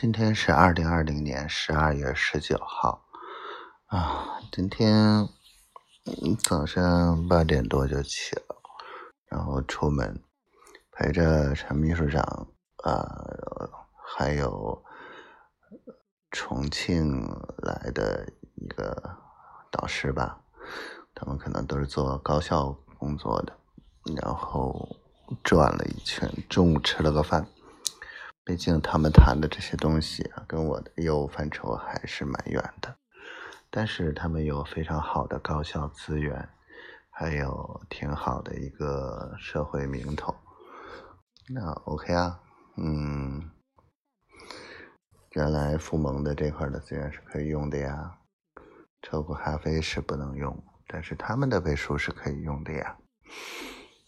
今天是二零二零年十二月十九号啊，今天早上八点多就起了，然后出门陪着陈秘书长啊，还有重庆来的一个导师吧，他们可能都是做高校工作的，然后转了一圈，中午吃了个饭。毕竟他们谈的这些东西啊，跟我的业务范畴还是蛮远的。但是他们有非常好的高校资源，还有挺好的一个社会名头。那 OK 啊，嗯，原来富盟的这块的资源是可以用的呀。车库咖啡是不能用，但是他们的背书是可以用的呀。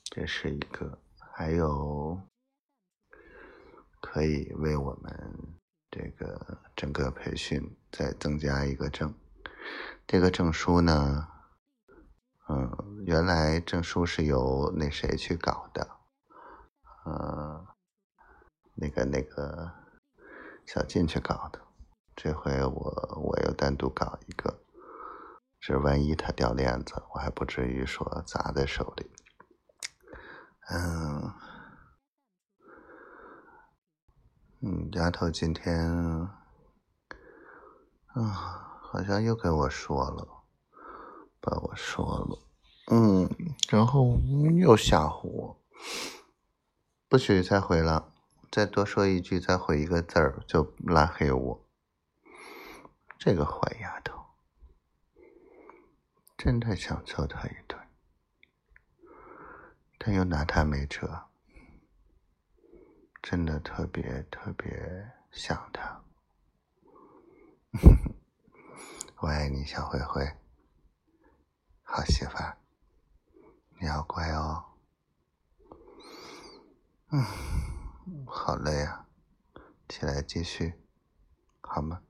这是一个，还有。可以为我们这个整个培训再增加一个证，这个证书呢，嗯，原来证书是由那谁去搞的，呃，那个那个小静去搞的，这回我我又单独搞一个，这万一他掉链子，我还不至于说砸在手里，嗯。嗯，丫头今天，啊，好像又跟我说了，把我说了，嗯，然后又吓唬我，不许再回了，再多说一句，再回一个字儿就拉黑我。这个坏丫头，真的想揍她一顿，但又拿她没辙。真的特别特别想他，我爱你，小灰灰，好媳妇儿，你要乖哦。嗯，好累啊，起来继续，好吗？